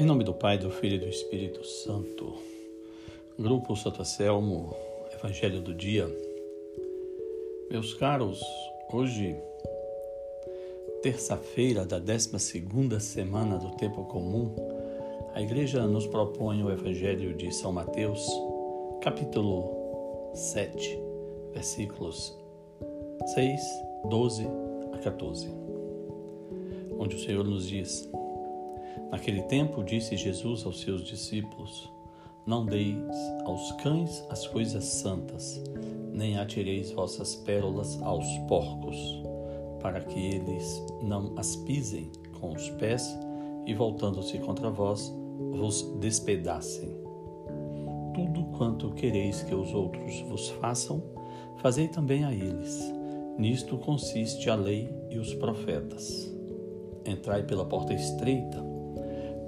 Em nome do Pai, do Filho e do Espírito Santo. Grupo Santo Selmo, Evangelho do Dia. Meus caros, hoje, terça-feira da 12 semana do Tempo Comum, a Igreja nos propõe o Evangelho de São Mateus, capítulo 7, versículos 6, 12 a 14, onde o Senhor nos diz: Naquele tempo disse Jesus aos seus discípulos: Não deis aos cães as coisas santas, nem atireis vossas pérolas aos porcos, para que eles não as pisem com os pés e, voltando-se contra vós, vos despedacem. Tudo quanto quereis que os outros vos façam, fazei também a eles. Nisto consiste a lei e os profetas. Entrai pela porta estreita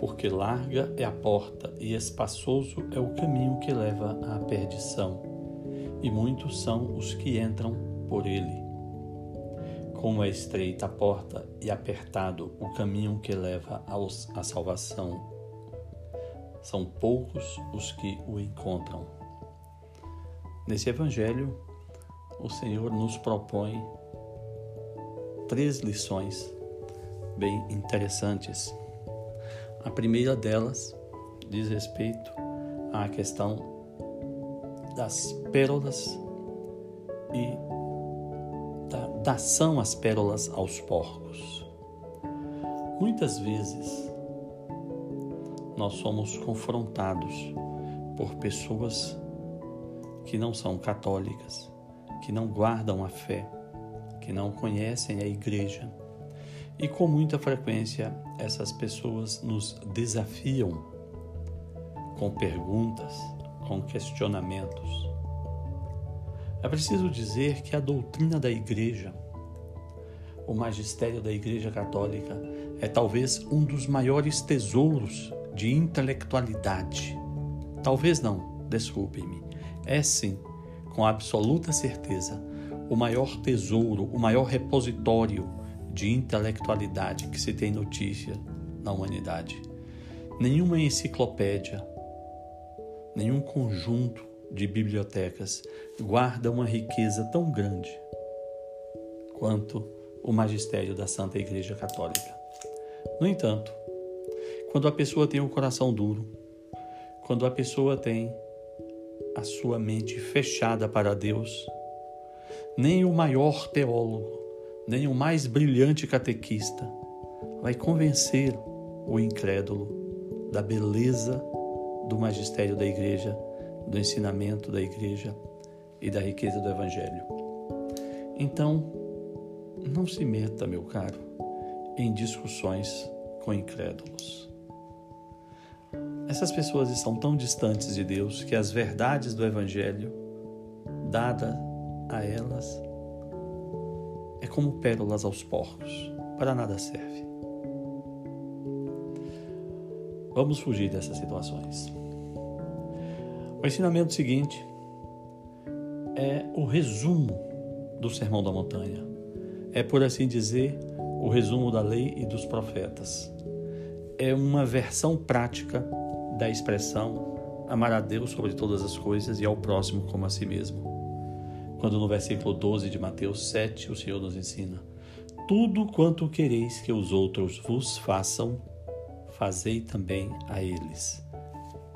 porque larga é a porta e espaçoso é o caminho que leva à perdição, e muitos são os que entram por ele. Como é estreita a porta e apertado o caminho que leva à salvação, são poucos os que o encontram. Nesse Evangelho, o Senhor nos propõe três lições bem interessantes a primeira delas diz respeito à questão das pérolas e da dação às pérolas aos porcos. Muitas vezes nós somos confrontados por pessoas que não são católicas, que não guardam a fé, que não conhecem a igreja e com muita frequência essas pessoas nos desafiam com perguntas, com questionamentos. É preciso dizer que a doutrina da Igreja, o magistério da Igreja Católica, é talvez um dos maiores tesouros de intelectualidade. Talvez não, desculpem-me. É sim, com absoluta certeza, o maior tesouro, o maior repositório de intelectualidade que se tem notícia na humanidade. Nenhuma enciclopédia, nenhum conjunto de bibliotecas guarda uma riqueza tão grande quanto o magistério da Santa Igreja Católica. No entanto, quando a pessoa tem o um coração duro, quando a pessoa tem a sua mente fechada para Deus, nem o maior teólogo, nem o mais brilhante catequista vai convencer o incrédulo da beleza do magistério da igreja, do ensinamento da igreja e da riqueza do evangelho. Então, não se meta, meu caro, em discussões com incrédulos. Essas pessoas estão tão distantes de Deus que as verdades do evangelho dadas a elas é como pérolas aos porcos, para nada serve. Vamos fugir dessas situações. O ensinamento seguinte é o resumo do Sermão da Montanha. É, por assim dizer, o resumo da lei e dos profetas. É uma versão prática da expressão amar a Deus sobre todas as coisas e ao próximo como a si mesmo quando no versículo 12 de Mateus 7 o Senhor nos ensina: Tudo quanto quereis que os outros vos façam, fazei também a eles.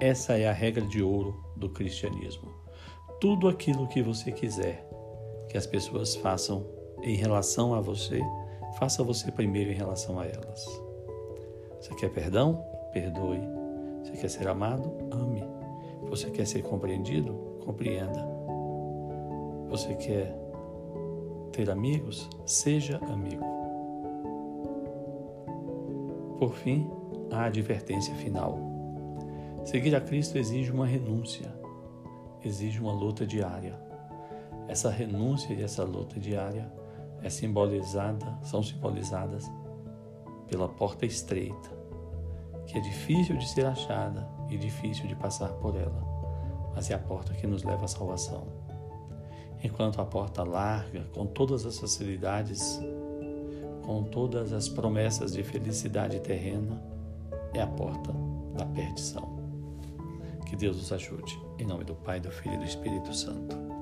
Essa é a regra de ouro do cristianismo. Tudo aquilo que você quiser que as pessoas façam em relação a você, faça você primeiro em relação a elas. Você quer perdão? Perdoe. Você quer ser amado? Ame. Você quer ser compreendido? Compreenda. Você quer ter amigos? Seja amigo. Por fim, a advertência final. Seguir a Cristo exige uma renúncia, exige uma luta diária. Essa renúncia e essa luta diária é simbolizada, são simbolizadas pela porta estreita, que é difícil de ser achada e difícil de passar por ela, mas é a porta que nos leva à salvação enquanto a porta larga, com todas as facilidades, com todas as promessas de felicidade terrena, é a porta da perdição. Que Deus nos ajude. Em nome do Pai, do Filho e do Espírito Santo.